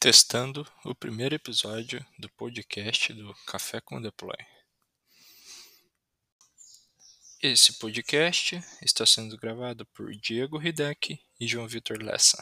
Testando o primeiro episódio do podcast do Café com Deploy. Esse podcast está sendo gravado por Diego Hideck e João Vitor Lessa.